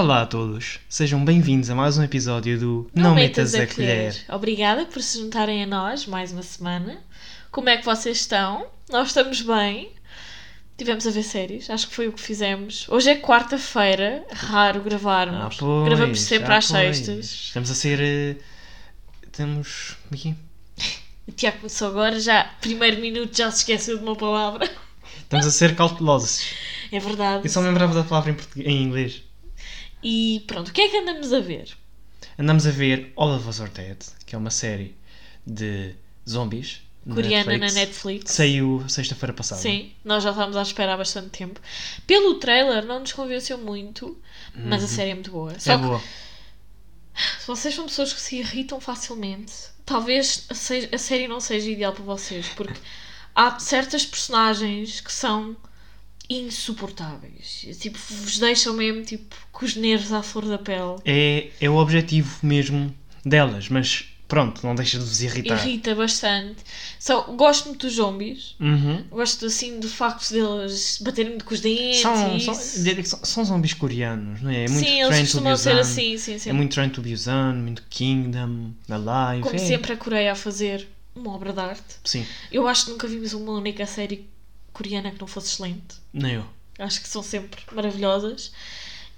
Olá a todos, sejam bem-vindos a mais um episódio do Não, Metas a, colher. Obrigada por se juntarem a nós mais uma semana. Como é que vocês estão? Nós estamos bem. Tivemos a ver séries, acho que foi o que fizemos. Hoje é quarta-feira, raro gravarmos. Ah, pois, Gravamos sempre ah, às pois. sextas. Estamos a ser. Estamos. Aqui. O Tiago começou agora, já, primeiro minuto, já se esqueceu de uma palavra. Estamos a ser cautelosos. É verdade. Eu só me lembrava da palavra em, português, em inglês. E pronto, o que é que andamos a ver? Andamos a ver All of Us Are Dead, que é uma série de zombies. na Coreana na Netflix. Saiu sexta-feira passada. Sim, nós já estávamos à espera há bastante tempo. Pelo trailer não nos convenceu muito, mas a série é muito boa. Só Uhum. É que boa. se vocês são pessoas que se irritam facilmente, talvez a série não seja ideal para vocês, porque há certas personagens que são insuportáveis. Tipo, vos deixam mesmo tipo, com os nervos à flor da pele. É, é o objetivo mesmo delas, mas pronto, não deixa de vos irritar. Irrita bastante. Só, gosto muito dos zombies. Uhum. Gosto assim do facto deles baterem com os dentes. São, são, são, são zombies coreanos, não é? É muito sim, eles costumam ser assim, sim, sim. É muito Train to Busan, muito Kingdom, Alive. Como é. sempre a Coreia a fazer uma obra de arte. Sim, Eu acho que nunca vimos uma única série coreana que não fosse excelente. nem eu. Acho que são sempre maravilhosas.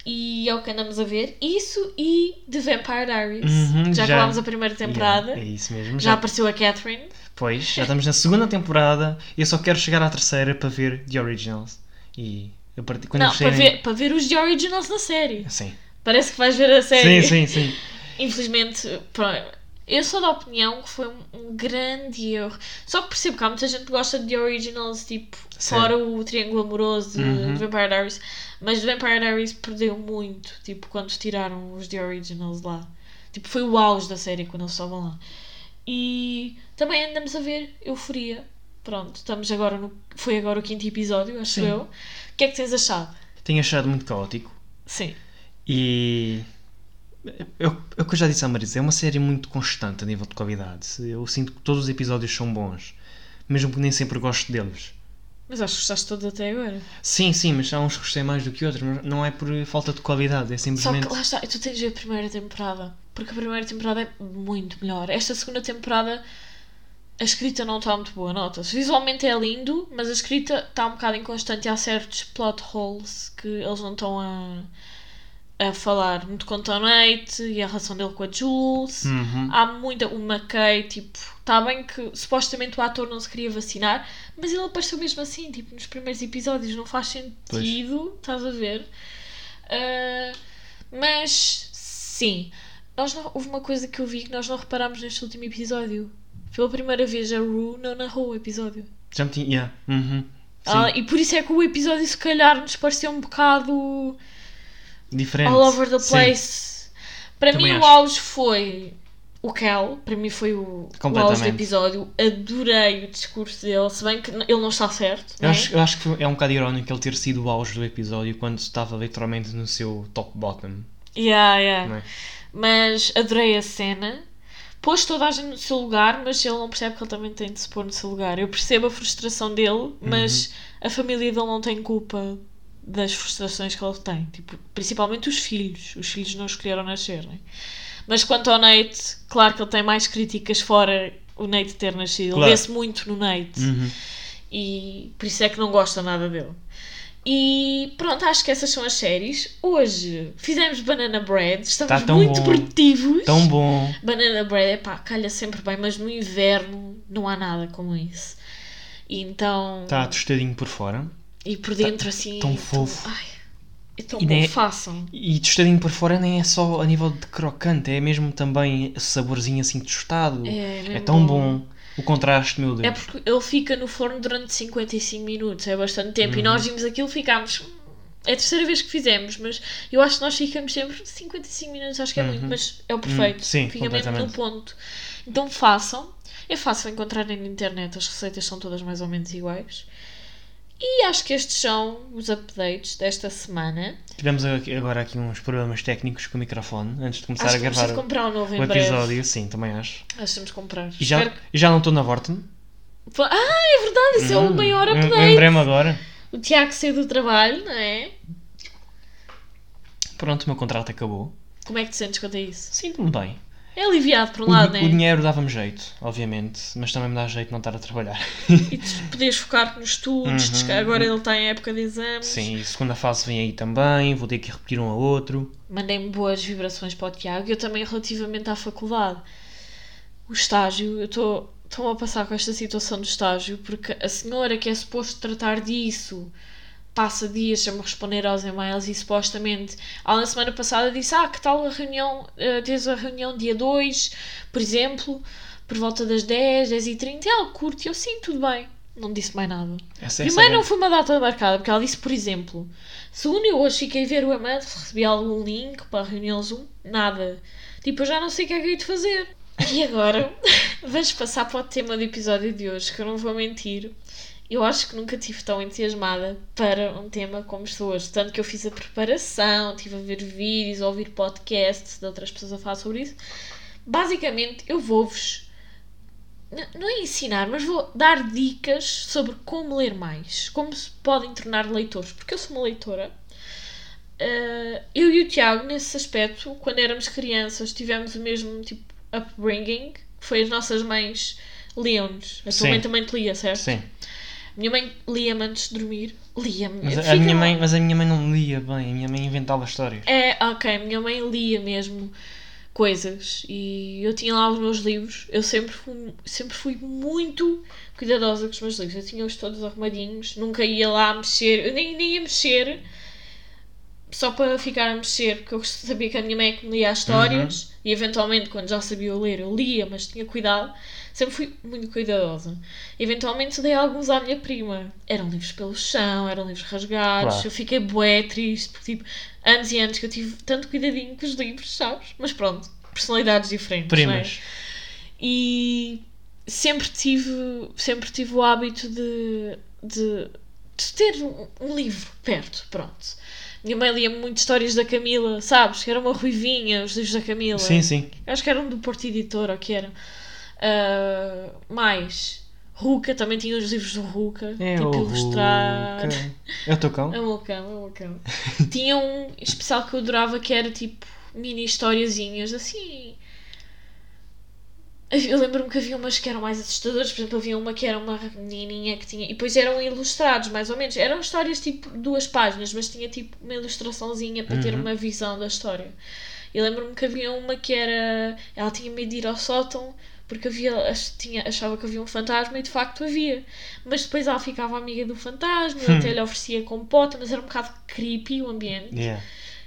E é o que andamos a ver. Isso e The Vampire Diaries. Uhum, já, já. acabámos a primeira temporada. Yeah, é isso mesmo. Já apareceu a Catherine. Pois, já estamos na segunda temporada eu só quero chegar à terceira para ver The Originals. E a partir quando não, para ver, para ver os The Originals na série. Sim. Parece que vais ver a série. sim, sim, sim. Infelizmente, pronto, eu sou da opinião que foi um, um grande erro. Só que percebo que há muita gente que gosta de The Originals, tipo, Sim. fora o Triângulo Amoroso de Uhum. Vampire Diaries. Mas The Vampire Diaries perdeu muito, tipo, quando tiraram os The Originals lá. Tipo, foi o auge da série quando eles estavam lá. E também andamos a ver Euforia. Pronto, estamos agora no. Foi agora o quinto episódio, acho Sim. eu. O que é que tens achado? Tenho achado muito caótico. Sim. E é o que eu já disse à Marisa, é uma série muito constante a nível de qualidade. Eu sinto que todos os episódios são bons, mesmo que nem sempre gosto deles. Mas acho que gostaste todos até agora. Sim, sim, mas há uns que gostei mais do que outros, mas não é por falta de qualidade, é Só simplesmente. que lá está, tu tens de ver a primeira temporada. Porque a primeira temporada é muito melhor. Esta segunda temporada, a escrita não está muito boa, nota-se. Visualmente é lindo, mas a escrita está um bocado inconstante e há certos plot holes que eles não estão a, a falar muito com o Tonate e a relação dele com a Jules. Uhum. Há muita. O McKay, tipo, está bem que supostamente o ator não se queria vacinar, mas ele apareceu mesmo assim, tipo, nos primeiros episódios, não faz sentido, estás a ver? Ah, mas sim, nós não, houve uma coisa que eu vi que nós não reparámos neste último episódio. Pela primeira vez a Rue não narrou o episódio. Já me tinha. Yeah. Uhum. Ah, e por isso é que o episódio se calhar nos pareceu um bocado diferente. all over the Sim. place. Para Também mim acho. o auge foi o Kel, para mim foi o, o auge do episódio. Adorei o discurso dele, se bem que ele não está certo. Eu né? acho, eu acho que é um bocado irónico ele ter sido o auge do episódio quando estava literalmente no seu top bottom. Yeah, yeah. É? Mas adorei a cena. Pôs toda a gente no seu lugar, mas ele não percebe que ele também tem de se pôr no seu lugar. Eu percebo a frustração dele, mas Uhum. a família dele não tem culpa das frustrações que ele tem. Tipo, principalmente os filhos. Os filhos não escolheram nascer, né? Mas quanto ao Nate, claro que ele tem mais críticas fora o Nate ter nascido. Claro. Ele vê-se muito no Nate. Uhum. E por isso é que não gosta nada dele. E pronto, acho que essas são as séries. Hoje fizemos Banana Bread, estamos Tá muito bom. produtivos. Tão bom. Banana Bread, é pá, calha sempre bem, mas no inverno não há nada como isso. E então. Está tostadinho por fora. E por dentro assim. Tá tão é fofo. Ai, é tão E bom, nem- façam. E tostadinho por fora nem é só a nível de crocante, é mesmo também saborzinho assim tostado. É, mesmo tão bom. bom. O contraste, meu Deus. É porque ele fica no forno durante 55 minutos, é bastante tempo. E nós vimos aquilo, ficámos. "Hum, É a terceira vez que fizemos, mas eu acho que nós ficamos sempre 55 minutos, acho que é muito, mas é o perfeito. Hum, sim, Fica mesmo no ponto. Então façam. É fácil encontrarem na internet, as receitas são todas mais ou menos iguais. E acho que estes são os updates desta semana. Tivemos agora aqui uns problemas técnicos com o microfone antes de começar acho a gravar de comprar um novo o em breve. episódio. Sim, também acho. Acho que temos de comprar. E já, Espero já não estou na Vorten. Ah, é verdade, esse é o maior update. Lembrei-me agora. O Tiago saiu do trabalho, não é? pronto, o meu contrato acabou. Como é que te sentes quanto a isso? Sinto-me bem. É aliviado por um O, lado, di- né? o dinheiro dava-me jeito, obviamente, mas também me dá jeito não estar a trabalhar. E podes focar nos estudos, Uhum. agora ele está em época de exames. Sim, e a segunda fase vem aí também, vou ter que repetir um a outro. Mandei-me boas vibrações para o Tiago. Eu também, relativamente à faculdade, o estágio, eu estou. A passar com esta situação do estágio porque a senhora que é suposto tratar disso passa dias sem me responder aos e-mails e supostamente ela na semana passada disse ah, que tal a reunião, eh, tens a reunião dia 2, por exemplo, por volta das 10, 10 e 30 ela curte, eu sim, tudo bem não disse mais nada essa Primeiro é- não foi uma data marcada, porque ela disse, por exemplo, segundo eu hoje fiquei a ver o e-mail, recebi algum link para a reunião Zoom, nada. Tipo, eu já não sei o que é que eu de fazer. E agora, vamos passar para o tema do episódio de hoje, que eu não vou mentir. Eu acho que nunca estive tão entusiasmada para um tema como estou hoje. Tanto que eu fiz a preparação, estive a ver vídeos, a ouvir podcasts de outras pessoas a falar sobre isso. Basicamente, eu vou-vos não é ensinar, mas vou dar dicas sobre como ler mais, como se podem tornar leitores, porque eu sou uma leitora. Uh, eu e o Tiago, nesse aspecto, quando éramos crianças, tivemos o mesmo tipo upbringing, que foi as nossas mães liam-nos. A tua Sim. mãe também te lia, certo? Sim, Minha mãe lia-me antes de dormir. Lia-me. mas a, minha mãe, mas a minha mãe não lia bem, a minha mãe inventava histórias. É, ok, minha mãe lia mesmo coisas e eu tinha lá os meus livros. Eu sempre fui, sempre fui muito cuidadosa com os meus livros. Eu tinha-os todos arrumadinhos, nunca ia lá mexer, eu nem, nem ia mexer só para ficar a mexer, porque eu sabia que a minha mãe é que me lia as histórias e eventualmente quando já sabia ler eu lia, mas tinha cuidado. Sempre fui muito cuidadosa. Eventualmente dei alguns à minha prima. Eram livros pelo chão, eram livros rasgados. Claro. Eu fiquei bué triste, porque tipo, anos e anos que eu tive tanto cuidadinho com os livros, sabes? Mas pronto, personalidades diferentes. é? Primas. E sempre tive, sempre tive o hábito de, de, de ter um, um livro perto, pronto. Minha mãe lia muito histórias da Camila, sabes? Que era uma ruivinha, os livros da Camila. Sim, sim. Acho que eram do Porto Editor, ou que eram. Ah, mais, Ruca, também tinha os livros do Ruca. É tipo, o ilustrar. Ruca. É o teu cão? É o meu cão, é o meu cão. Tinha um especial que eu adorava que era tipo mini historiazinhas, assim. Eu lembro-me que havia umas que eram mais assustadoras, por exemplo, havia uma que era uma menininha que tinha. E depois eram ilustrados, mais ou menos. Eram histórias tipo duas páginas, mas tinha tipo uma ilustraçãozinha para ter Uhum. uma visão da história. E lembro-me que havia uma que era. Ela tinha medo de ir ao sótão porque havia, tinha, achava que havia um fantasma e de facto havia. Mas depois ela ficava amiga do fantasma, Hum. até lhe oferecia compota, mas era um bocado creepy o ambiente. Yeah.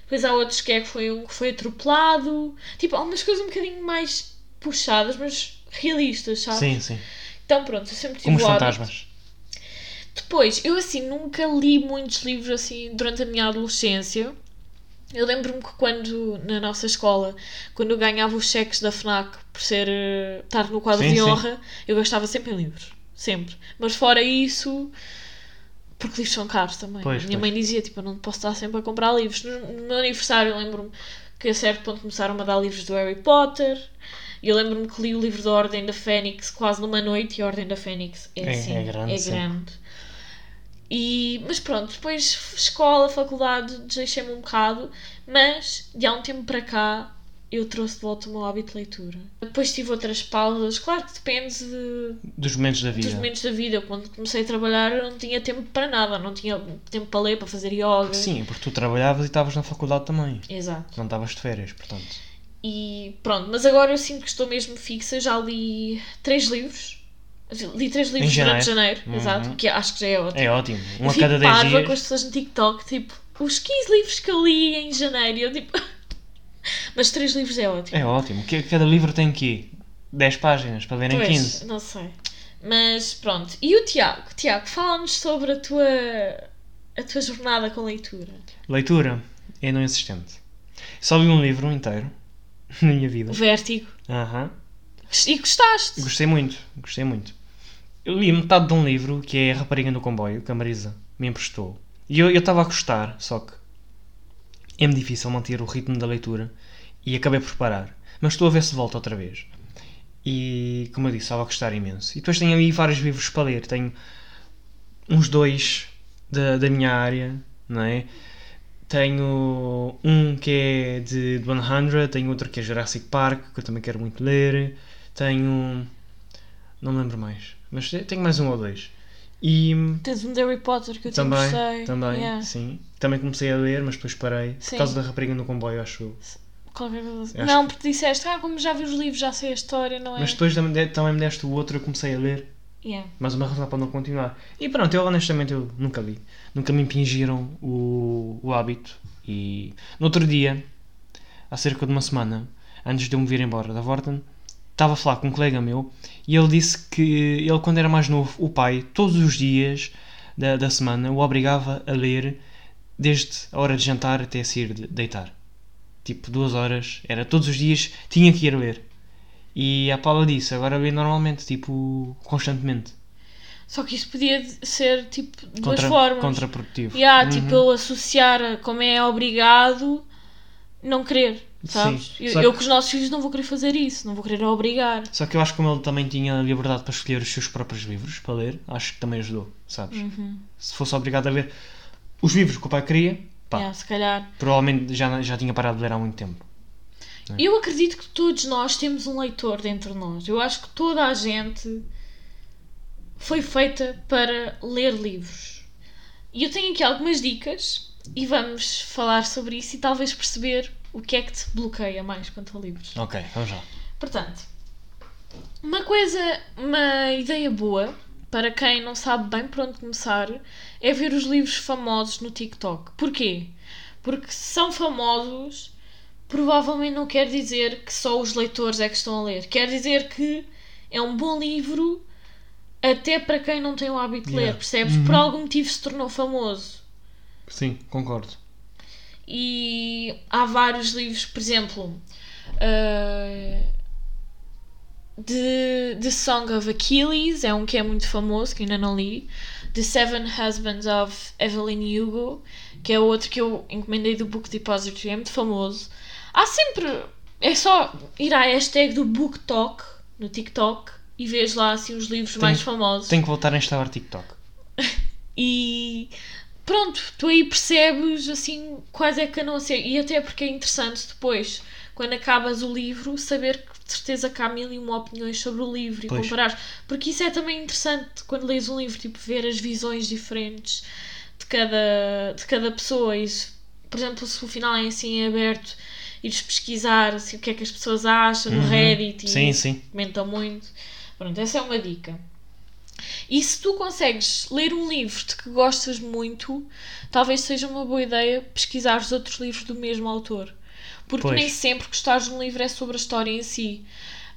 Depois há outros que é que foi um que foi atropelado. Tipo, há umas coisas um bocadinho mais puxadas, mas realistas, sabe? Sim, sim. Então pronto, eu sempre tive Como os o fantasmas. Depois, eu assim nunca li muitos livros assim durante a minha adolescência. Eu lembro-me que quando, na nossa escola, quando eu ganhava os cheques da FNAC por ser, eh, estar no quadro Sim, de sim. honra, eu gastava sempre em livros. Sempre. Mas fora isso, porque livros são caros também. Pois, a minha pois. mãe dizia, tipo, eu não posso estar sempre a comprar livros. No, no meu aniversário, eu lembro-me que a certo ponto começaram a dar livros do Harry Potter. Eu lembro-me que li o livro da Ordem da Fênix quase numa noite e a Ordem da Fênix é, É- assim, é grande, é grande. E, mas pronto, depois escola, faculdade, deixei-me um bocado, mas de há um tempo para cá eu trouxe de volta o meu hábito de leitura. Depois tive outras pausas, claro que depende de- Dos momentos da vida. dos momentos da vida. Quando comecei a trabalhar eu não tinha tempo para nada, não tinha tempo para ler, para fazer yoga. Sim, porque tu trabalhavas e estavas na faculdade também. Exato. Não estavas de férias, portanto. E pronto, mas agora eu sinto que estou mesmo fixa, já li três livros. Li três livros durante janeiro, Uhum. exato, que acho que já é ótimo. É ótimo. Um eu a fico cada 10 parva dias. com as pessoas no TikTok, tipo, os 15 livros que eu li em janeiro, eu tipo... Mas três livros é ótimo. É ótimo. Que- Cada livro tem aqui 10 páginas para ler em Pois, 15. não sei. Mas pronto. E o Tiago? Tiago, fala-nos sobre a tua, a tua jornada com leitura. Leitura é não insistente. Só li um livro inteiro na minha vida. O Vértigo. Aham. E gostaste? Gostei muito, gostei muito. Eu li metade de um livro que é A Rapariga no Comboio, que a Marisa me emprestou. E eu eu estava a gostar, só que é-me difícil manter o ritmo da leitura e acabei por parar. Mas estou a ver se volta outra vez. E, como eu disse, estava a gostar imenso. E depois tenho ali vários livros para ler. Tenho uns dois da, da minha área, não é? Tenho um que é de 100, tenho outro que é Jurassic Park, que eu também quero muito ler. Tenho. Não me lembro mais, mas tenho mais um ou dois. E Tens um de Harry Potter que eu também, gostei. também, Yeah. sim. Também comecei a ler, mas depois parei. Sim. Por causa da rapariga no comboio, acho. Qualquer. Acho Não, porque disseste, ah, como já vi os livros, já sei a história, não é? Mas depois também de- também me deste o outro, eu comecei a ler. Yeah. mais uma razão para não continuar. E pronto, eu honestamente eu nunca li. Nunca me impingiram o, o hábito. E no outro dia, há cerca de uma semana, antes de eu me vir embora da Vorten, estava a falar com um colega meu e ele disse que ele, quando era mais novo, o pai, todos os dias da, da semana, o obrigava a ler desde a hora de jantar até sair de deitar. Tipo, duas horas, era todos os dias, tinha que ir ler. E a Paula disse, agora lê normalmente, tipo, constantemente. Só que isso podia ser, tipo, de duas Contra- formas. Contraprodutivo. Yeah, Uhum. tipo, ele associar como é obrigado, não querer, sabes? Sim, Eu, só eu que- com os nossos filhos não vou querer fazer isso, não vou querer obrigar. Só que eu acho que como ele também tinha liberdade para escolher os seus próprios livros para ler, acho que também ajudou, sabes? Uhum. Se fosse obrigado a ler os livros que o pai queria, pá, Yeah, se calhar. provavelmente já, já tinha parado de ler há muito tempo. É. Eu acredito que todos nós temos um leitor dentro de nós. Eu acho que toda a gente foi feita para ler livros. E eu tenho aqui algumas dicas e vamos falar sobre isso e talvez perceber o que é que te bloqueia mais quanto a livros. Ok, vamos lá. Portanto, uma coisa, uma ideia boa para quem não sabe bem por onde começar é ver os livros famosos no TikTok. Porquê? Porque se são famosos, provavelmente não quer dizer que só os leitores é que estão a ler. Quer dizer que é um bom livro até para quem não tem o hábito de ler, Yeah. percebes? Uhum. Por algum motivo se tornou famoso. Sim, concordo. E há vários livros, por exemplo, uh, The, The Song of Achilles é um que é muito famoso, que ainda não li. The Seven Husbands of Evelyn Hugo, que é outro que eu encomendei do Book Depository, é muito famoso. Há sempre. É só ir à hashtag do Book Talk no TikTok e vês lá assim os livros mais famosos. Tenho que voltar a instalar TikTok. E pronto, tu aí percebes assim quais é que não sei. E até porque é interessante depois, quando acabas o livro, saber que de certeza que há mil e uma opiniões sobre o livro e Pois. comparar. Porque isso é também interessante quando lês um livro, tipo, ver as visões diferentes de cada, de cada pessoa. Se, por exemplo, se o final é assim em aberto, ires pesquisar assim, o que é que as pessoas acham no Uhum. Reddit e Sim, sim. comentam muito. Pronto, essa é uma dica. E se tu consegues ler um livro de que gostas muito, talvez seja uma boa ideia pesquisar os outros livros do mesmo autor. Porque Pois. nem sempre gostar de um livro é sobre a história em si.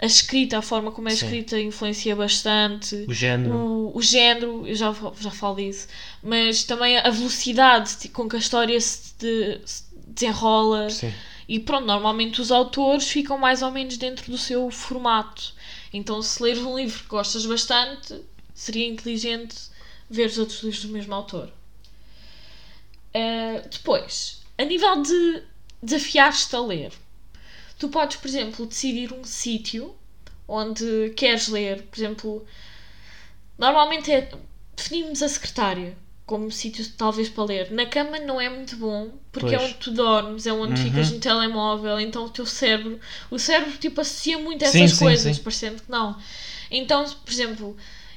A escrita, a forma como é Sim. escrita, influencia bastante. O género. O, o género, eu já, já falo disso, mas também a velocidade com que a história se, de- se desenrola. Sim. E pronto, normalmente os autores ficam mais ou menos dentro do seu formato. Então, se leres um livro que gostas bastante, seria inteligente ver os outros livros do mesmo autor. Uh, depois, a nível de desafiar-te a ler, tu podes, por exemplo, decidir um sítio onde queres ler. Por exemplo, normalmente é definimos a secretária como sítio talvez para ler. Na cama não é muito bom, porque é Pois. onde tu dormes, é onde Uhum. ficas no telemóvel, então o teu cérebro, o cérebro tipo associa muito a Sim, essas sim, coisas, sim. parecendo que não. Então, por exemplo,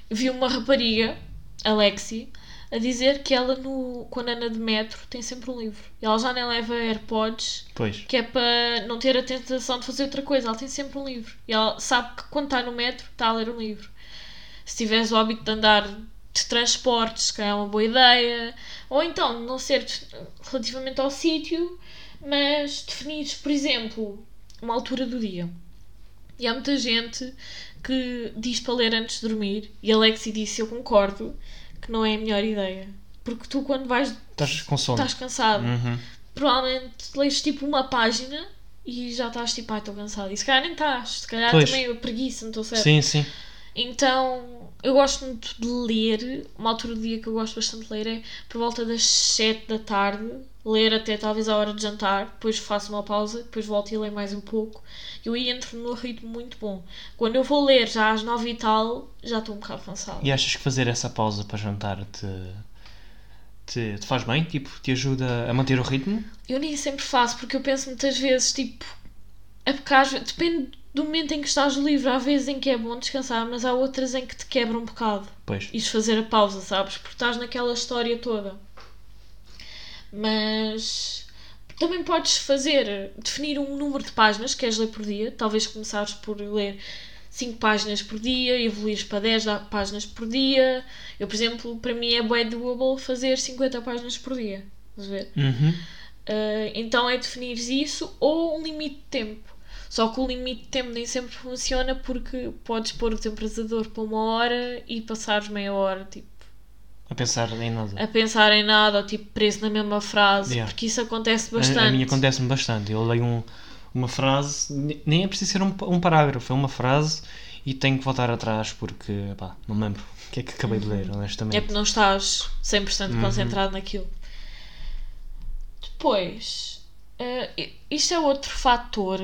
vi uma rapariga, Alexi, a dizer que ela no quando anda de metro tem sempre um livro. E ela já nem leva AirPods, Pois. que é para não ter a tentação de fazer outra coisa. Ela tem sempre um livro. E ela sabe que quando está no metro está a ler um livro. Se tiveres o hábito de andar de transportes, se calhar é uma boa ideia. Ou então, não ser relativamente ao sítio, mas definires, por exemplo, uma altura do dia. E há muita gente que diz para ler antes de dormir. E Alexi disse, eu concordo, que não é a melhor ideia. Porque tu quando vais, Estás com sono. estás cansado Uhum. provavelmente lês tipo uma página e já estás tipo, ai estou cansado. E se calhar nem estás, se calhar Pois. também a preguiça, não estou certo. Sim, sim. Então eu gosto muito de ler. Uma altura do dia que eu gosto bastante de ler é por volta das 7 da tarde. Ler até talvez à hora de jantar, depois faço uma pausa, depois volto e leio mais um pouco. Eu aí entro num ritmo muito bom. Quando eu vou ler já às 9 e tal, já estou um bocado cansada. E achas que fazer essa pausa para jantar te, te, te faz bem? Tipo, te ajuda a manter o ritmo? Eu nem sempre faço, porque eu penso muitas vezes, tipo, é porque às vezes, depende do momento em que estás no livro. Há vezes em que é bom descansar, mas há outras em que te quebra um bocado. Pois. E fazer a pausa, sabes? Porque estás naquela história toda. Mas também podes fazer, definir um número de páginas que queres ler por dia. Talvez começares por ler 5 páginas por dia, evoluires para 10 páginas por dia. Eu, por exemplo, para mim é bem doable fazer 50 páginas por dia. A ver? Uhum. Uh, então é definir isso ou um limite de tempo. Só que o limite de tempo nem sempre funciona porque podes pôr o temporizador para uma hora e passares meia hora, tipo. A pensar em nada. A pensar em nada, ou tipo preso na mesma frase, Yeah. porque isso acontece bastante. A, a mim acontece-me bastante. Eu leio um- uma frase, ne- nem é preciso ser um, um parágrafo, é uma frase e tenho que voltar atrás porque, pá, não me lembro o que é que acabei de ler, honestamente. É porque não estás 100% Uhum. concentrado naquilo. Depois, eh, isto é outro fator.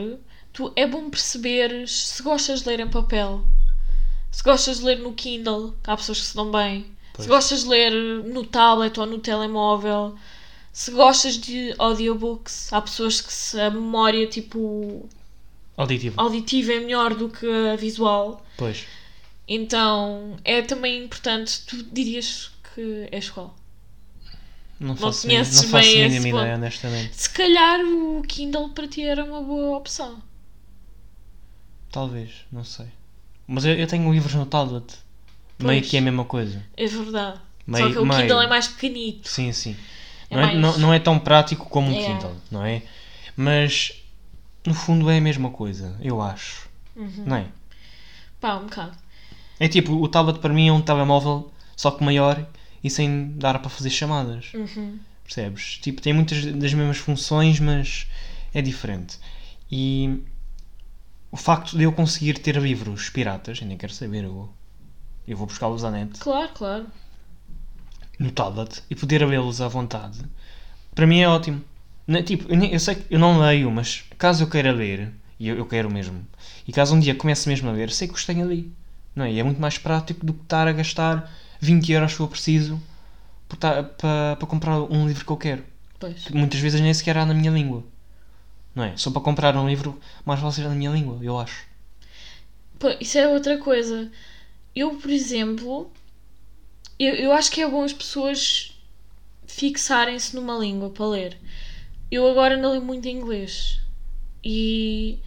Tu, é bom perceberes se gostas de ler em papel, se gostas de ler no Kindle, que há pessoas que se dão bem, Pois. se gostas de ler no tablet ou no telemóvel, se gostas de audiobooks, há pessoas que se, a memória tipo Auditivo. auditiva é melhor do que a visual. Pois. Então é também importante, tu dirias que és qual? Não faço, conheces não faço bem mínima ideia, honestamente. Se calhar o Kindle para ti era uma boa opção. Talvez, não sei. Mas eu, eu tenho livros no tablet. Meio Pois. que é a mesma coisa. É verdade. Meio, Só que o meio. Kindle é mais pequenito. Sim, sim. É não, é, mais- não, não é tão prático como um É. Kindle, não é? Mas no fundo é a mesma coisa, eu acho. Uhum. Não é? Pá, um bocado. É tipo, o tablet para mim é um telemóvel, só que maior e sem dar para fazer chamadas. Uhum. Percebes? Tipo, tem muitas das mesmas funções, mas é diferente. E o facto de eu conseguir ter livros piratas, ainda quero saber, eu vou, eu vou buscá-los à net, Claro, claro. no tablet, e poder lê-los à vontade, para mim é ótimo. Não Tipo, eu, eu sei que eu não leio, mas caso eu queira ler, e eu, eu quero mesmo, e caso um dia comece mesmo a ler, sei que os tenho ali. Não é? E é muito mais prático do que estar a gastar 20 euros que eu preciso para, para, para comprar um livro que eu quero. Pois. que muitas vezes nem sequer há na minha língua. Não é? Só para comprar um livro, mais vale ser na minha língua, eu acho. Pô, isso é outra coisa. Eu, por exemplo, eu, eu acho que é bom as pessoas fixarem-se numa língua para ler. Eu agora não leio muito inglês e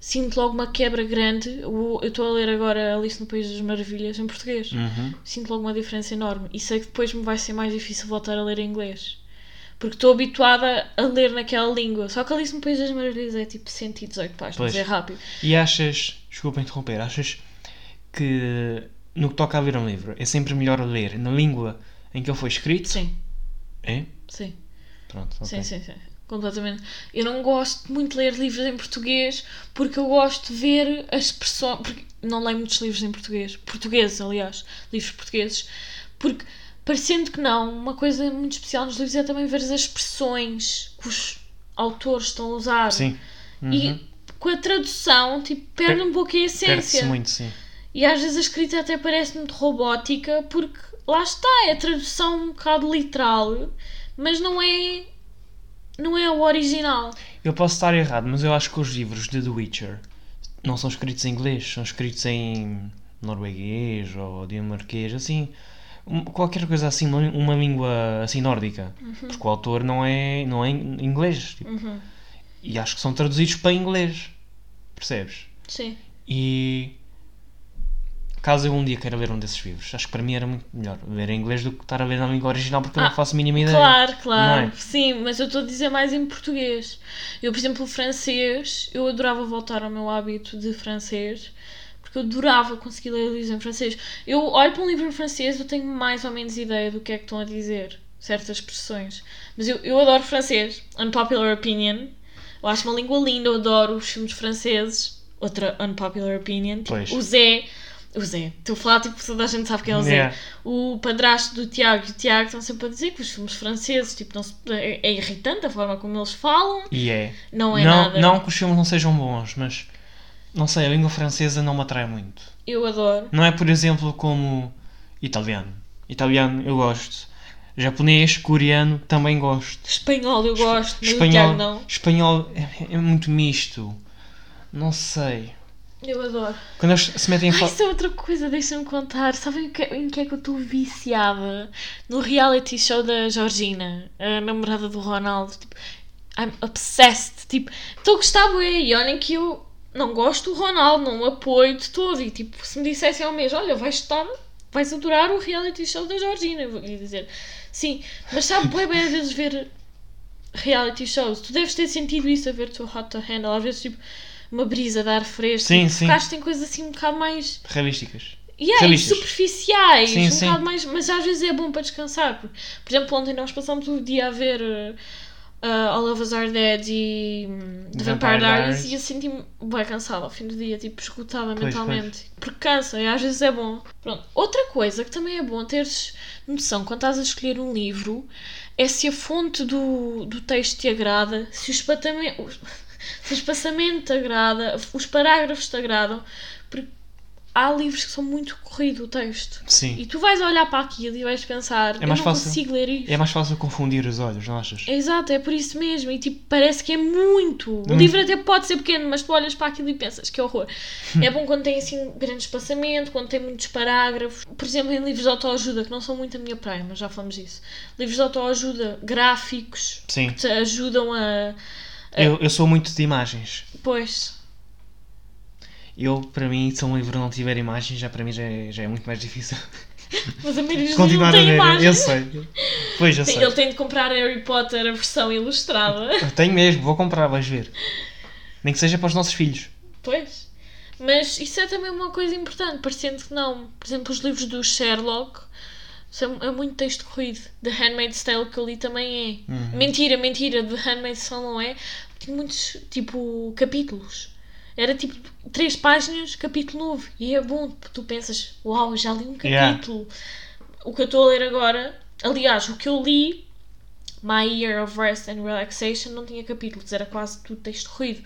sinto logo uma quebra grande. Eu estou a ler agora Alice no País das Maravilhas em português. Uhum. Sinto logo uma diferença enorme e sei que depois me vai ser mais difícil voltar a ler em inglês. Porque estou habituada a ler naquela língua. Só que Alice no País das Maravilhas é tipo 118 páginas, Pois. é rápido. E achas, desculpa interromper, achas que no que toca a ler um livro é sempre melhor ler na língua em que ele foi escrito? Sim, É? sim. Pronto, ok. Sim, sim, sim. Completamente. Eu não gosto muito de ler livros em português porque eu gosto de ver as expressões. Porque não leio muitos livros em português. Portugueses, aliás. Livros portugueses. Porque, parecendo que não, uma coisa muito especial nos livros é também ver as expressões que os autores estão a usar. Sim. Uhum. E com a tradução, tipo, perde um pouco a Perde-se essência. muito, sim. E às vezes a escrita até parece muito robótica, porque lá está, é a tradução um bocado literal, mas não é. não é o original. Eu posso estar errado, mas eu acho que os livros de The Witcher não são escritos em inglês, são escritos em norueguês ou dinamarquês, assim, um- qualquer coisa assim, uma, uma língua assim nórdica, porque o autor não é, não é inglês, tipo, Uhum. e acho que são traduzidos para inglês, percebes? Sim. E caso eu um dia queira ler um desses livros, acho que para mim era muito melhor ler em inglês do que estar a ler na língua original porque eu Ah, não faço a mínima ideia. Claro, claro. É? Sim, mas eu estou a dizer mais em português. Eu, por exemplo, o francês, eu adorava voltar ao meu hábito de francês. Eu adorava conseguir ler livros em francês. Eu olho para um livro em francês, eu tenho mais ou menos ideia do que é que estão a dizer. Certas expressões. Mas eu, eu adoro francês. Unpopular opinion. Eu acho uma língua linda, eu adoro os filmes franceses. Outra unpopular opinion. Pois. o Zé. O Zé. Estou a falar, tipo, toda a gente sabe quem é o Zé. Yeah. O padrasto do Tiago e o Tiago estão sempre a dizer que os filmes franceses, tipo, não se- é, é irritante a forma como eles falam. E é. Não é não, nada. não que os filmes não sejam bons, mas não sei, a língua francesa não me atrai muito. Eu adoro. Não é, por exemplo, como italiano. Italiano eu gosto. Japonês, coreano, também gosto. Espanhol eu gosto, mas Espanhol, Tiago não. espanhol é, é muito misto. Não sei. Eu adoro. Quando eles se metem a Ai, isso é outra coisa, deixa-me contar. Sabem que, em que é que eu estou viciada? No reality show da Georgina, a namorada do Ronaldo. Tipo, I'm obsessed. Tipo, estou a gostar. E olhem que eu não gosto do Ronaldo, não o apoio de todo. E tipo, se me dissessem ao mês, olha, vais estar, vais adorar o reality show da Georgina. Eu ia dizer, sim. Mas sabe bué bem às vezes ver reality shows. Tu deves ter sentido isso a ver Too Hot to Handle. Às vezes, tipo, uma brisa de ar fresco. Sim, sim. Focaste em coisas assim um bocado mais Realísticas. e é, Realistas. superficiais, Sim, um sim. bocado mais, mas às vezes é bom para descansar. Por, por exemplo, ontem nós passámos o dia a ver uh, All of Us Are Dead e hum, The Vampire, Vampire Diaries e eu senti-me bem cansada ao fim do dia, tipo, esgotada Pois, mentalmente. Porque cansa e às vezes é bom. Pronto. Outra coisa que também é bom teres noção quando estás a escolher um livro é se a fonte do, do texto te agrada, se o espatamento, se o espaçamento te agrada, os parágrafos te agradam, há livros que são muito corrido o texto. Sim. E tu vais olhar para aquilo e vais pensar, eu mais não fácil. consigo ler isto. É mais fácil confundir os olhos, não achas? Exato, é por isso mesmo. E tipo, parece que é muito. O Hum. livro até pode ser pequeno, mas tu olhas para aquilo e pensas que horror. é bom quando tem assim grande espaçamento, quando tem muitos parágrafos. Por exemplo, em livros de autoajuda, que não são muito a minha praia, mas já falamos disso. Livros de autoajuda gráficos Sim. que te ajudam a. Eu, eu sou muito de imagens. Pois. Eu, para mim, se um livro não tiver imagens, já para mim já é, já é muito mais difícil Mas a maioria dos livros não tem imagem. Eu sei. Pois, eu Tem- sei. Ele tem de comprar Harry Potter a versão ilustrada. Eu tenho mesmo, vou comprar, vais ver. Nem que seja para os nossos filhos. Pois. Mas isso é também uma coisa importante, parecendo que não. Por exemplo, os livros do Sherlock são, é muito texto corrido. The Handmaid's Tale que eu li também é. Uhum. Mentira, mentira, The Handmaid's Tale não é. Tinha muitos, tipo, capítulos. Era tipo três páginas, capítulo novo. E é bom, porque tu pensas, uau, já li um Yeah. capítulo. O que eu estou a ler agora, aliás, o que eu li, My Year of Rest and Relaxation, não tinha capítulos, era quase tudo texto corrido.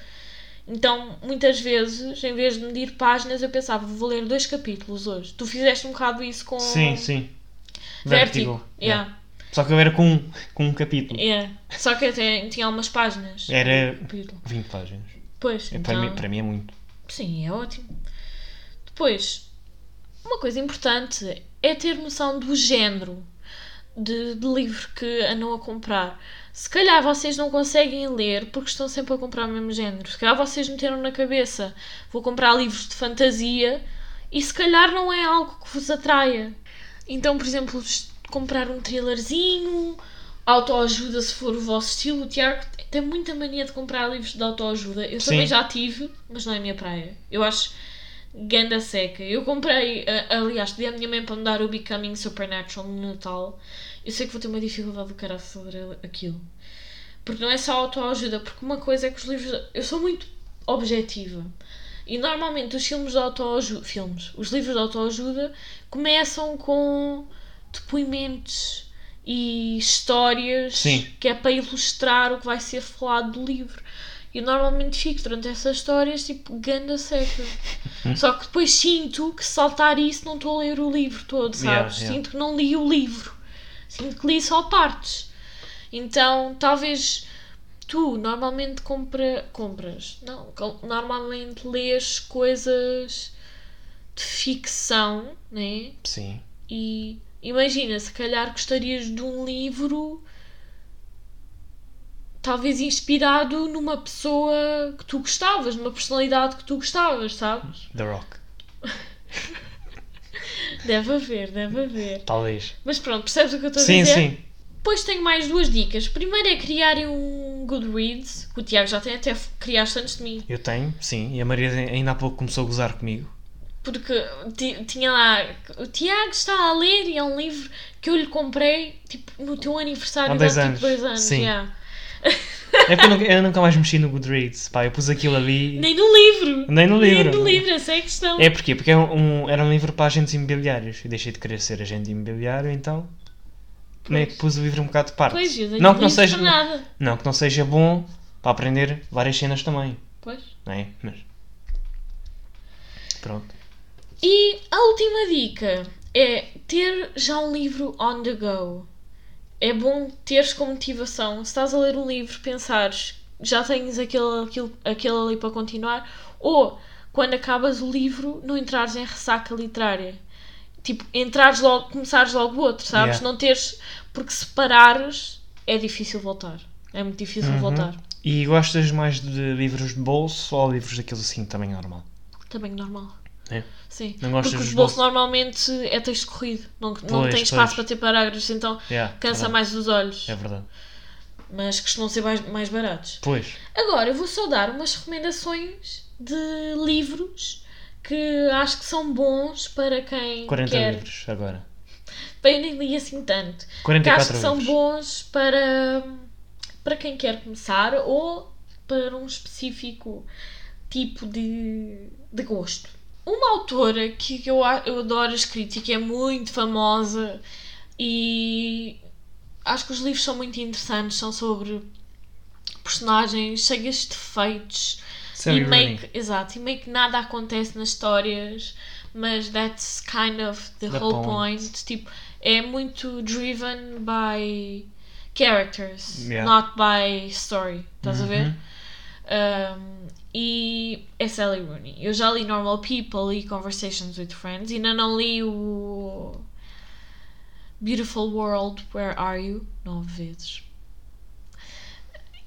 Então, muitas vezes, em vez de medir páginas, eu pensava, vou ler dois capítulos hoje. Tu fizeste um bocado isso com Sim, sim. Vertigo. Yeah. Yeah. Só que eu era com, um- com um capítulo. Yeah. Só que até tinha algumas páginas. Era- Capítulo. 20 páginas. Pois, então... para, mim, para mim é muito. Sim, é ótimo. Depois, uma coisa importante é ter noção do género de, de livro que andam a comprar. Se calhar vocês não conseguem ler porque estão sempre a comprar o mesmo género. Se calhar vocês meteram na cabeça vou comprar livros de fantasia e se calhar não é algo que vos atraia. Então, por exemplo, comprar um thrillerzinho, autoajuda se for o vosso estilo. O Tiago tem muita mania de comprar livros de autoajuda. Eu também Sim. já tive, mas não é a minha praia. Eu acho ganda seca. Eu comprei, a- aliás, pedi à minha mãe para me dar o Becoming Supernatural no Natal. Eu sei que vou ter uma dificuldade do caralho a ler aquilo. Porque não é só autoajuda, porque uma coisa é que os livros. Eu sou muito objetiva. E normalmente os filmes de autoajuda. Filmes. Os livros de autoajuda começam com depoimentos e histórias Sim. que é para ilustrar o que vai ser falado do livro. E eu normalmente fico durante essas histórias tipo ganda seca. Só que depois sinto que se saltar isso não estou a ler o livro todo, sabes? Yeah, yeah. Sinto que não li o livro. Sinto que li só partes. Então talvez tu normalmente compra, compras. Não, normalmente lês coisas de ficção, né? Sim. E imagina, se calhar gostarias de um livro talvez inspirado numa pessoa que tu gostavas, numa personalidade que tu gostavas, sabes? The Rock. Deve haver, deve haver. Talvez. Mas pronto, percebes o que eu estou a Sim, dizer? sim. Depois tenho mais duas dicas. Primeiro é criarem um Goodreads, que o Tiago já tem até criaste antes de mim. Eu tenho, sim. E a Maria ainda há pouco começou a gozar comigo. Porque ti- tinha lá, o Tiago está a ler e é um livro que eu lhe comprei tipo, no teu aniversário Há dois há tipo anos. dois anos. Sim. yeah. É que eu nunca, eu nunca mais mexi no Goodreads. Pá, eu pus aquilo ali. Nem no livro. Nem no livro. Nem no livro, essa é a questão. É porquê? Porque é um, era um livro para agentes imobiliários. Eu deixei de querer ser agente imobiliário, então. Nem que pus o livro um bocado de parte. Pois, eu não que não seja. nada. Não, que não seja bom para aprender várias cenas também. Pois. Não é? Mas. Pronto. E a última dica é ter já um livro on the go. é bom teres como motivação. Se estás a ler um livro, pensares já tens aquele, aquele, aquele ali para continuar, ou quando acabas o livro, não entrares em ressaca literária. Tipo, entrares logo, começares logo outro, sabes? Yeah. Não teres. Porque se parares, é difícil voltar. É muito difícil Uhum. voltar. E gostas mais de livros de bolso ou livros daqueles assim, também normal? Tamanho normal. É? Sim. Não gostas Porque os bolsos normalmente é texto corrido. Não, não Pois, tem espaço pois. para ter parágrafos, então Yeah, cansa verdade. mais os olhos. É verdade. Mas costumam ser mais, mais baratos. Pois. Agora, eu vou só dar umas recomendações de livros que acho que são bons para quem 40 quer. livros agora. Bem, eu nem li assim tanto. Que 44 acho que são livros. bons para, para quem quer começar ou para um específico tipo de, de gosto. Uma autora que eu, eu adoro e que é muito famosa e acho que os livros são muito interessantes, são sobre personagens cheias de defeitos e meio que, exato, e meio que nada acontece nas histórias, mas that's kind of the, The whole point. point. Tipo, é muito driven by characters, Yeah. not by story. Estás a ver? Uhum. Um, e é Sally Rooney. Eu já li Normal People e Conversations with Friends, e ainda não li o Beautiful World, Where Are You? Nove vezes.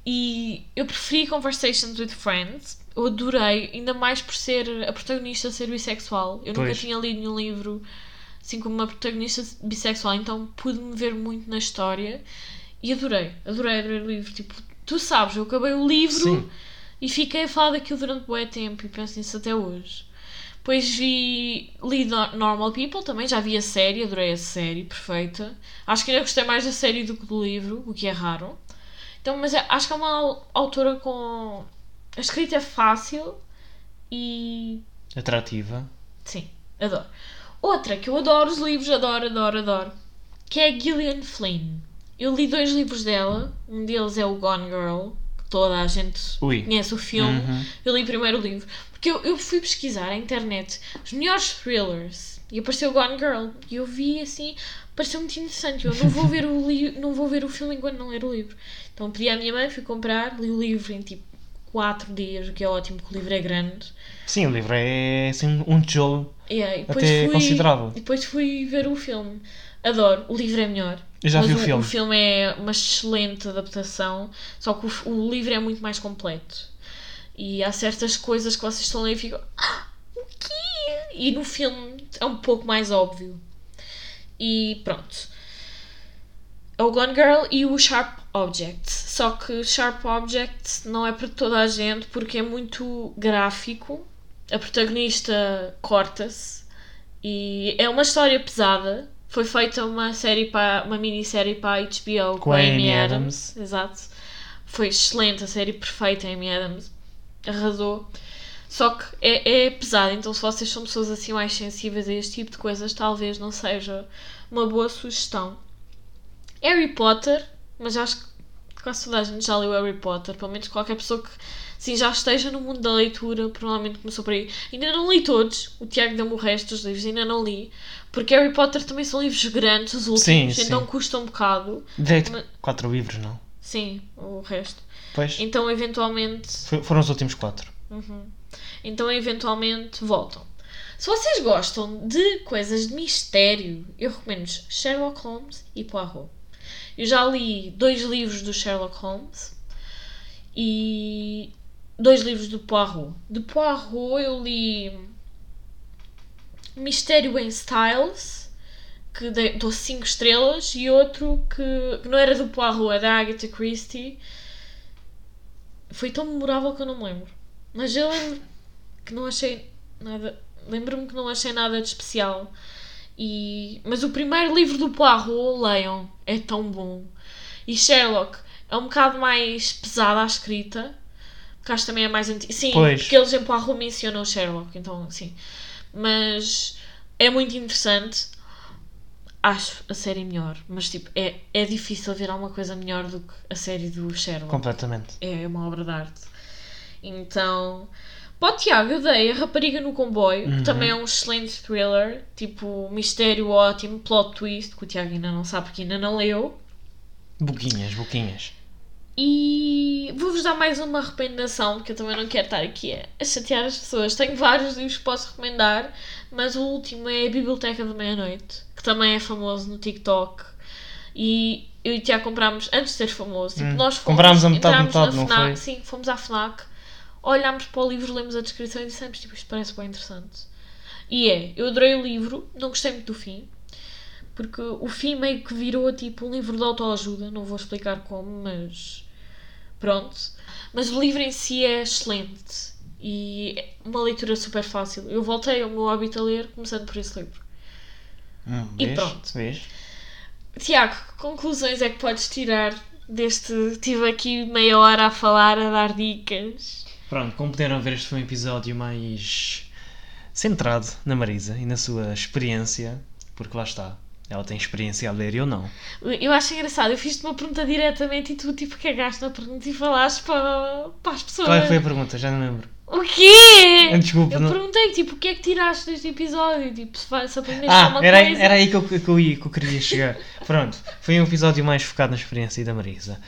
E eu preferi Conversations with Friends. Eu adorei, ainda mais por ser a protagonista ser bissexual. Eu nunca Pois. tinha lido nenhum livro assim como uma protagonista bissexual, então pude-me ver muito na história e adorei, adorei, adorei o livro. Tipo, tu sabes, eu acabei o livro Sim. E fiquei a falar daquilo durante bué tempo e penso nisso até hoje. Depois vi, li No- Normal People também, já vi a série, adorei a série, perfeita. Acho que ainda gostei mais da série do que do livro, o que é raro. Então, mas é- acho que é uma au- autora com. A escrita é fácil e. Atrativa. Sim, adoro. Outra que eu adoro os livros, adoro, adoro, adoro, que é a Gillian Flynn. Eu li dois livros dela, um deles é o Gone Girl, toda a gente Ui. conhece o filme. Uhum. Eu li primeiro o livro. Porque eu, eu fui pesquisar na internet os melhores thrillers e apareceu Gone Girl. E eu vi assim, pareceu muito interessante. Eu não vou ver o, li não vou ver o filme enquanto não ler o livro. Então pedi à minha mãe, fui comprar, li o livro em tipo 4 dias, o que é ótimo, porque o livro é grande. Sim, o livro é assim, um tijolo depois até fui, considerável. depois fui ver o filme. Adoro, o livro é melhor. Eu já mas vi o o, filme. o filme é uma excelente adaptação, só que o, o livro é muito mais completo. E há certas coisas que vocês estão a ler e ficam. Ah, o quê? E no filme é um pouco mais óbvio. E pronto. É o Gone Girl e o Sharp Object. Só que Sharp Object não é para toda a gente porque é muito gráfico. A protagonista corta-se e é uma história pesada. Foi feita uma série para uma minissérie para a HBO com, a Amy Adams. Exato. Foi excelente, a série perfeita, a Amy Adams. Arrasou. Só que é, é pesado, então se vocês são pessoas assim mais sensíveis a este tipo de coisas, talvez não seja uma boa sugestão. Harry Potter, mas acho que quase toda a gente já leu Harry Potter, pelo menos qualquer pessoa que sim, já esteja no mundo da leitura, provavelmente começou por aí. Ainda não li todos, o Tiago deu-me o resto dos livros, ainda não li, porque Harry Potter também são livros grandes, os últimos, Sim, sim. então custa um bocado. Direito, Mas- quatro livros, não? Sim, o resto. Pois. Então, eventualmente, Foram os últimos quatro. então eventualmente voltam. Se vocês gostam de coisas de mistério, eu recomendo Sherlock Holmes e Poirot. Eu já li dois livros do Sherlock Holmes e dois livros do Poirot. De Poirot eu li Mistério em Styles, que dei- dou 5 estrelas, e outro que, que não era do Poirot, é da Agatha Christie. Foi tão memorável que eu não me lembro. Mas eu lembro que não achei nada. Lembro-me que não achei nada de especial. E... Mas o primeiro livro do Poirot, leiam, é tão bom. E Sherlock é um bocado mais pesada a escrita. Porque acho que também é mais antigo. Sim, Pois. porque eles em Poirot mencionam o Sherlock, então sim. Mas é muito interessante. Acho a série melhor. Mas tipo, é, é difícil ver alguma coisa melhor do que a série do Sherlock Completamente. é uma obra de arte. Então, o Tiago, eu dei A Rapariga no Comboio, Uhum. que também é um excelente thriller, tipo, mistério ótimo, plot twist, que o Tiago ainda não sabe porque ainda não leu. Boquinhas, boquinhas. E vou-vos dar mais uma recomendação, porque eu também não quero estar aqui a, chatear as pessoas. Tenho vários livros que posso recomendar, mas o último é a Biblioteca da Meia-Noite, que também é famoso no TikTok. E eu e o Tiago comprámos antes de ser famoso. Tipo, Hum. nós fomos, Comprámos a metade, metade, não FNAC, foi? Sim, fomos à FNAC, olhámos para o livro, lemos a descrição e dissemos, tipo, isto parece bem interessante. E é, eu adorei o livro, não gostei muito do fim, porque o fim meio que virou tipo um livro de autoajuda, não vou explicar como, mas pronto. Mas o livro em si é excelente e é uma leitura super fácil. Eu voltei ao meu hábito a ler começando por esse livro. Hum, E vês? pronto. Vês? Tiago, que conclusões é que podes tirar deste. Estive aqui meia hora a falar, a dar dicas. Pronto, como puderam ver, este foi um episódio mais centrado na Marisa e na sua experiência, porque lá está, ela tem experiência a ler e eu não. Eu acho engraçado, eu fiz-te uma pergunta diretamente e tu tipo cagaste na pergunta e falaste para, para as pessoas. Qual é que foi a pergunta? Já não lembro. O quê? Desculpa, Eu não... perguntei, tipo, o que é que tiraste deste episódio? Tipo, se, se aprendeste alguma Ah, era, aí- coisa. era aí que eu, que, eu ia, que eu queria chegar. Pronto, foi um episódio mais focado na experiência da Marisa.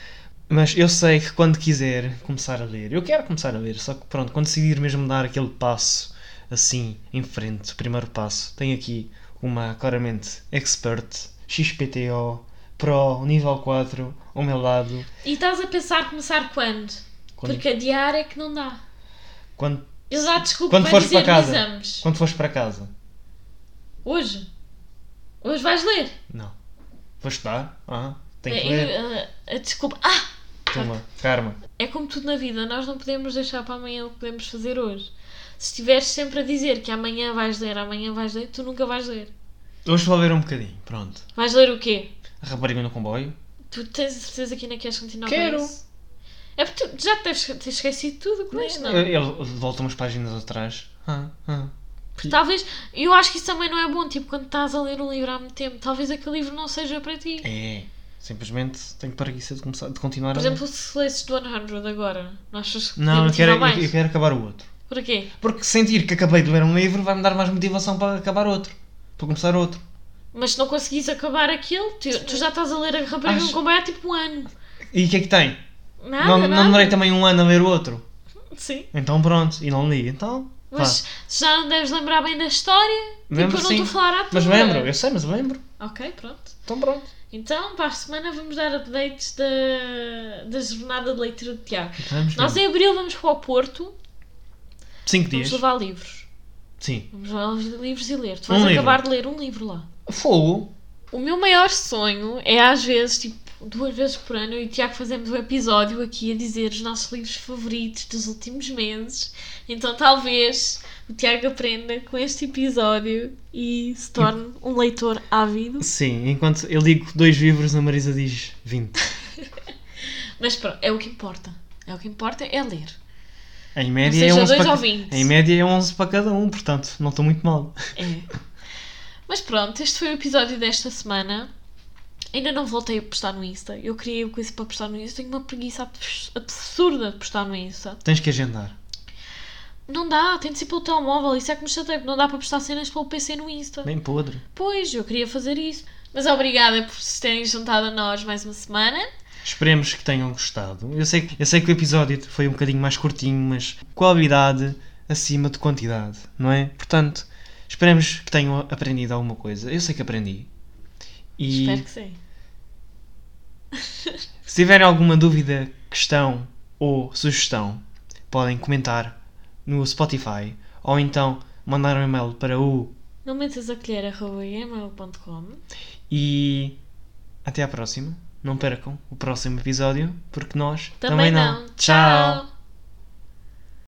Mas eu sei que quando quiser começar a ler, eu quero começar a ler, só que pronto, quando decidir mesmo dar aquele passo assim em frente, o primeiro passo, tenho aqui uma claramente expert XPTO Pro nível 4 ao meu lado. E estás a pensar começar quando? Quando, Porque adiar é que não dá. quando, Eu já desculpa Quando fores para casa. exames. quando fores para casa. Hoje? Hoje vais ler? Não. Vou estudar? Ah, tenho que É, ler. eu, ah, ah, desculpa. Ah! Toma, karma. É como tudo na vida, nós não podemos deixar para amanhã o que podemos fazer hoje. Se estiveres sempre a dizer que amanhã vais ler, amanhã vais ler, tu nunca vais ler. Hoje vou ler um bocadinho, pronto. Vais ler o quê? A rapariga no comboio. Tu tens a certeza que ainda queres continuar Quero. com isso? É porque tu já te deves ter esquecido tudo com isto, não? Ele ele volta umas páginas atrás. Ah, ah. Porque talvez, eu acho que isso também não é bom, tipo, quando estás a ler um livro há muito tempo, talvez aquele livro não seja para ti. É. Simplesmente tenho preguiça de, começar, de continuar Por a ler. exemplo, se lesses do 100 agora, não achas que Não, eu quero, mais? eu quero acabar o outro. Por quê? Porque sentir que acabei de ler um livro vai-me dar mais motivação para acabar outro. Para começar outro. Mas se não conseguis acabar aquilo, tu, tu já estás a ler a rapariga Acho- no comboio há tipo um ano. E o que é que tem? Nada, não, nada. não demorei também um ano a ler o outro. Sim. Então pronto. E não li. Então. Mas se já não deves lembrar bem da história, Lembro, tipo, eu não estou a falar à vá. Mas lembro. Eu sei, mas lembro. Ok, pronto. Então pronto. Então, para a semana vamos dar updates da, da jornada de leitura de Tiago. Vamos Nós em abril vamos para o Porto, Cinco vamos dias. levar livros. Sim. Vamos levar livros e ler. Tu vais Um livro. acabar de ler um livro lá. Fogo. O meu maior sonho é às vezes, tipo, duas vezes por ano, eu e o Tiago fazemos um episódio aqui a dizer os nossos livros favoritos dos últimos meses. Então talvez o Tiago aprenda com este episódio e se torne um leitor ávido. Sim. Enquanto eu digo dois livros, a Marisa diz 20. Mas pronto, é o que importa. É o que importa é ler. Em Ou média é seja, 11 dois para ou ca- 20. Em média é 11 para cada um, portanto, não estou muito mal. É. Mas pronto, este foi o episódio desta semana. Ainda não voltei a postar no Insta. Eu queria coisa para postar no Insta. Tenho uma preguiça abs- absurda de postar no Insta. Tens que agendar. Não dá, tem de ser pelo telemóvel. Isso é que me chateia, não dá para postar cenas pelo PC no Insta. Bem podre. Pois, eu queria fazer isso. Mas obrigada por se terem juntado a nós mais uma semana. Esperemos que tenham gostado. Eu sei, eu sei que o episódio foi um bocadinho mais curtinho, mas qualidade acima de quantidade, não é? Portanto, esperemos que tenham aprendido alguma coisa. Eu sei que aprendi. E Espero que sim. se tiverem alguma dúvida, questão ou sugestão, podem comentar no Spotify ou então mandar um e-mail para o Não metas a colher e até à próxima. Não percam o próximo episódio, porque nós Também, não. Tchau.